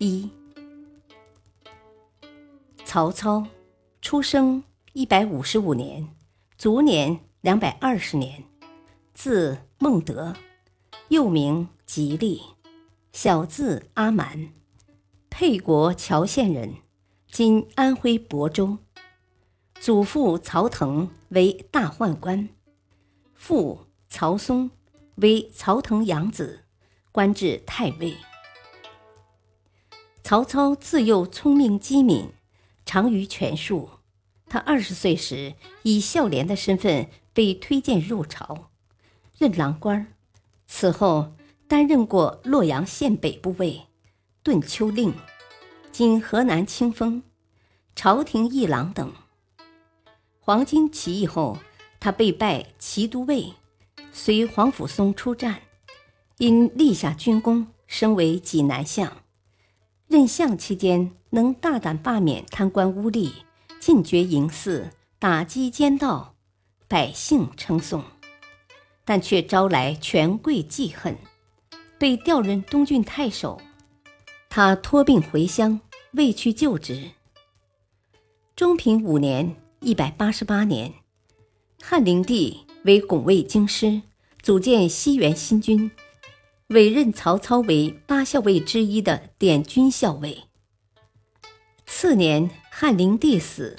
一，曹操出生一百五十五年，卒年两百二十年，字孟德，又名吉利，小字阿瞒，沛国谯县人，今安徽亳州。祖父曹腾为大宦官，父曹嵩为曹腾养子，官至太尉。曹操自幼聪明机敏，长于权术。他二十岁时，以孝廉的身份被推荐入朝，任郎官。此后，担任过洛阳县北部尉、顿丘令（今河南清丰）、朝廷议郎等。黄巾起义后，他被拜骑都尉，随黄甫松出战，因立下军功，升为济南相。任相期间，能大胆罢免贪官污吏，禁绝淫肆，打击奸盗，百姓称颂；但却招来权贵记恨，被调任东郡太守。他托病回乡，未去就职。中平五年（一百八十八年），汉灵帝为拱卫京师，组建西园新军。委任曹操为八校尉之一的典军校尉。次年，汉灵帝死，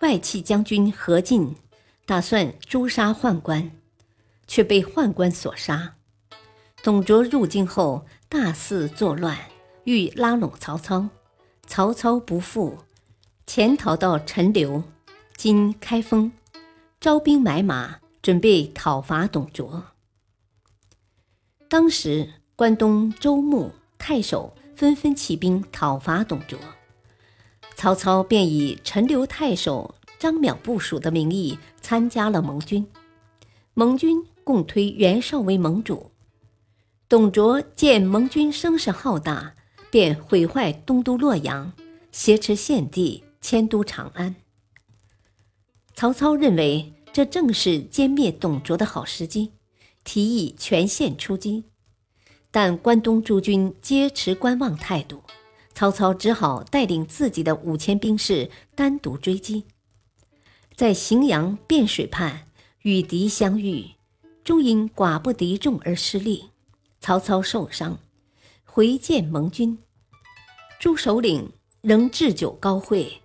外戚将军何进打算诛杀宦官，却被宦官所杀。董卓入京后，大肆作乱，欲拉拢曹操，曹操不服，潜逃到陈留（今开封），招兵买马，准备讨伐董卓。当时，关东州牧、太守纷纷起兵讨伐董卓，曹操便以陈留太守张邈部署的名义参加了盟军。盟军共推袁绍为盟主。董卓见盟军声势浩大，便毁坏东都洛阳，挟持献帝，迁都长安。曹操认为这正是歼灭董卓的好时机。提议全线出击，但关东诸军皆持观望态度，曹操只好带领自己的五千兵士单独追击。在荥阳汴水畔与敌相遇，终因寡不敌众而失利，曹操受伤，回见盟军。诸首领仍置酒高会，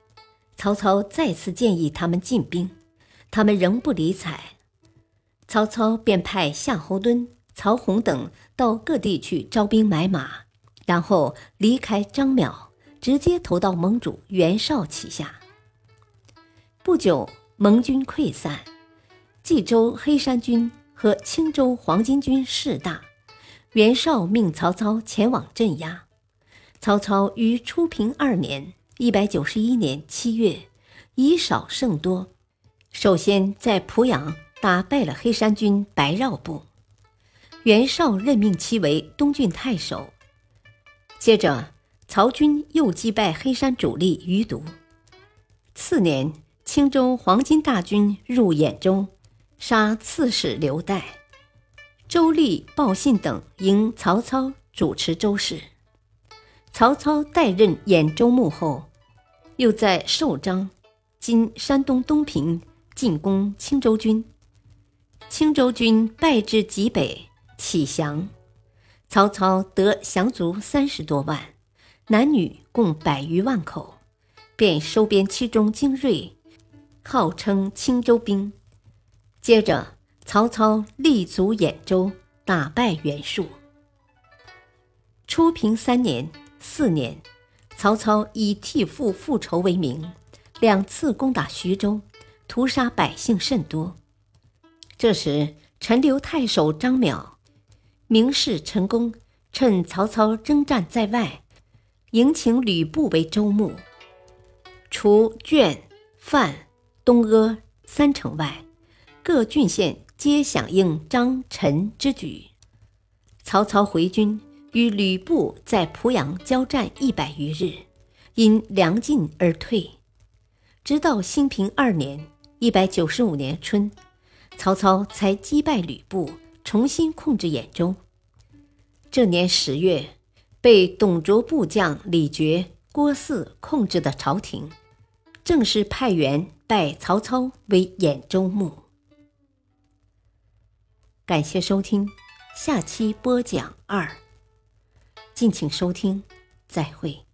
曹操再次建议他们进兵，他们仍不理睬。曹操便派夏侯惇、曹洪等到各地去招兵买马，然后离开张邈，直接投到盟主袁绍旗下。不久，盟军溃散，冀州黑山军和青州黄巾军势大，袁绍命曹操前往镇压。曹操于初平二年（一百九十一年）七月，以少胜多，首先在濮阳。打败了黑山军白绕部，袁绍任命其为东郡太守。接着，曹军又击败黑山主力余毒。次年，青州黄巾大军入兖州，杀刺史刘岱，周立、鲍信等迎曹操主持州事。曹操代任兖州牧后，又在寿张（今山东东平）进攻青州军。青州军败至极北，起降。曹操得降卒三十多万，男女共百余万口，便收编其中精锐，号称青州兵。接着，曹操立足兖州，打败袁术。初平三年、四年，曹操以替父复仇为名，两次攻打徐州，屠杀百姓甚多。这时，陈留太守张邈明示陈宫，趁曹操征战在外，迎请吕布为州牧。除鄄、范、东阿三城外，各郡县皆响应张、陈之举。曹操回军，与吕布在濮阳交战一百余日，因粮尽而退。直到兴平二年（一百九十五年春），曹操才击败吕布，重新控制兖州。这年十月，被董卓部将李傕、郭汜控制的朝廷，正式派员拜曹操为兖州牧。感谢收听。下期播讲二，敬请收听，再会。